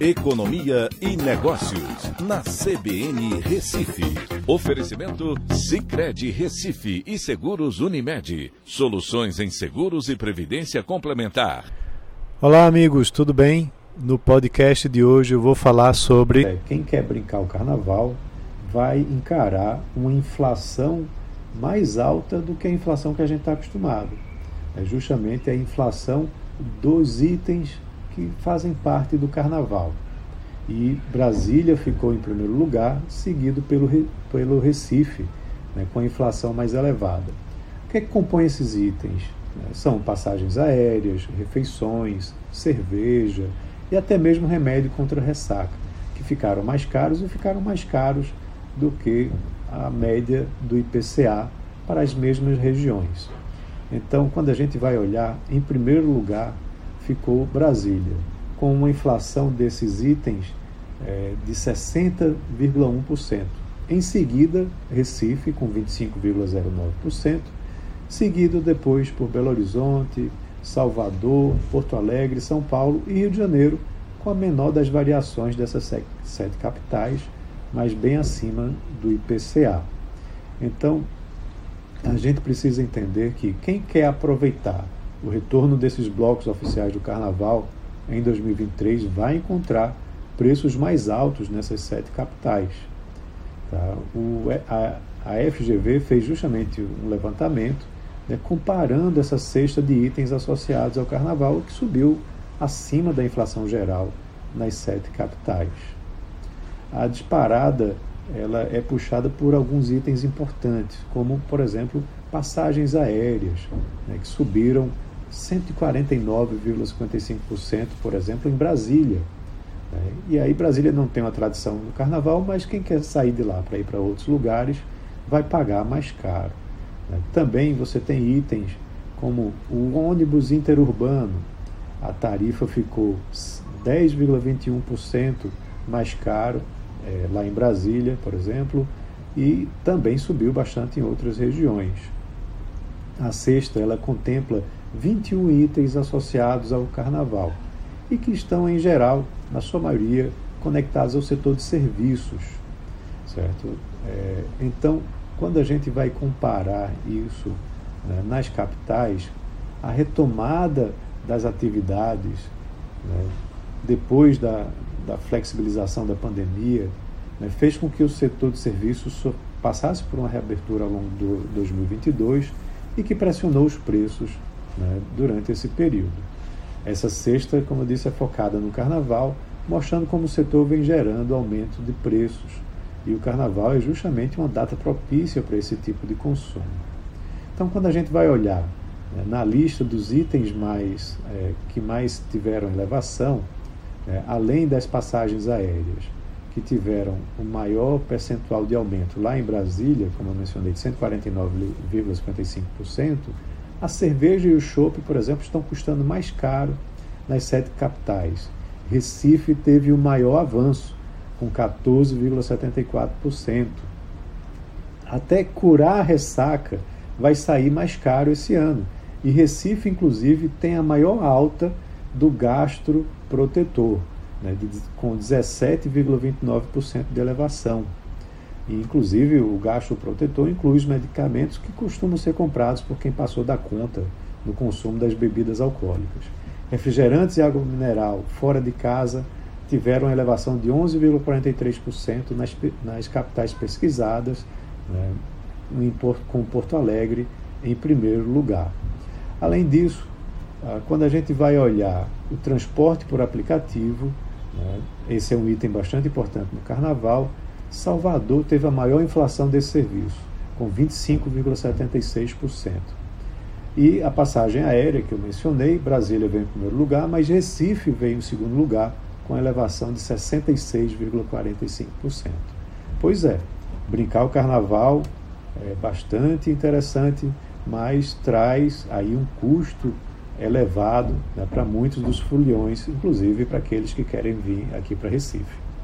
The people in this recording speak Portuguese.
Economia e Negócios, na CBN Recife. Oferecimento Cicred Recife e Seguros Unimed. Soluções em seguros e previdência complementar. Olá, amigos, tudo bem? No podcast de hoje eu vou falar sobre. É, quem quer brincar o carnaval vai encarar uma inflação mais alta do que a inflação que a gente está acostumado. É justamente a inflação dos itens que fazem parte do carnaval. E Brasília ficou em primeiro lugar, seguido pelo, pelo Recife, né, com a inflação mais elevada. O que, é que compõe esses itens? É, são passagens aéreas, refeições, cerveja e até mesmo remédio contra ressaca, que ficaram mais caros e ficaram mais caros do que a média do IPCA para as mesmas regiões. Então, quando a gente vai olhar, em primeiro lugar ficou Brasília, com uma inflação desses itens é, de 60,1%. Em seguida, Recife, com 25,09%, seguido depois por Belo Horizonte, Salvador, Porto Alegre, São Paulo e Rio de Janeiro, com a menor das variações dessas sete capitais, mas bem acima do IPCA. Então, a gente precisa entender que quem quer aproveitar o retorno desses blocos oficiais do Carnaval em 2023 vai encontrar preços mais altos nessas sete capitais. Tá? O, a, a FGV fez justamente um levantamento né, comparando essa cesta de itens associados ao Carnaval, que subiu acima da inflação geral nas sete capitais. A disparada ela é puxada por alguns itens importantes, como, por exemplo, passagens aéreas, né, que subiram 149,55%, por exemplo, em Brasília. Né? E aí Brasília não tem uma tradição no carnaval, mas quem quer sair de lá para ir para outros lugares vai pagar mais caro. Né? Também você tem itens como o ônibus interurbano. A tarifa ficou 10,21% mais caro é, lá em Brasília, por exemplo, e também subiu bastante em outras regiões. A sexta ela contempla 21 itens associados ao carnaval e que estão, em geral, na sua maioria, conectados ao setor de serviços. Certo? É, então, quando a gente vai comparar isso né, nas capitais, a retomada das atividades né, depois da, da flexibilização da pandemia né, fez com que o setor de serviços passasse por uma reabertura ao longo de 2022 e que pressionou os preços né, durante esse período. Essa sexta, como eu disse, é focada no carnaval, mostrando como o setor vem gerando aumento de preços. E o carnaval é justamente uma data propícia para esse tipo de consumo. Então, quando a gente vai olhar né, na lista dos itens mais, é, que mais tiveram elevação, é, além das passagens aéreas, que tiveram o maior percentual de aumento lá em Brasília, como eu mencionei, de 149,55%, a cerveja e o chopp, por exemplo, estão custando mais caro nas sete capitais. Recife teve o maior avanço, com 14,74%. Até curar a ressaca vai sair mais caro esse ano. E Recife, inclusive, tem a maior alta do gastro protetor, né, com 17,29% de elevação. E, inclusive, o gasto protetor inclui os medicamentos que costumam ser comprados por quem passou da conta no consumo das bebidas alcoólicas. Refrigerantes e água mineral fora de casa tiveram uma elevação de 11,43% nas, nas capitais pesquisadas, né, com Porto Alegre em primeiro lugar. Além disso, ah, quando a gente vai olhar o transporte por aplicativo, né, esse é um item bastante importante no carnaval, Salvador teve a maior inflação desse serviço, com 25,76%. E a passagem aérea que eu mencionei, Brasília veio em primeiro lugar, mas Recife veio em segundo lugar, com elevação de 66,45%. Pois é, brincar o carnaval é bastante interessante, mas traz aí um custo elevado né, para muitos dos foliões, inclusive para aqueles que querem vir aqui para Recife.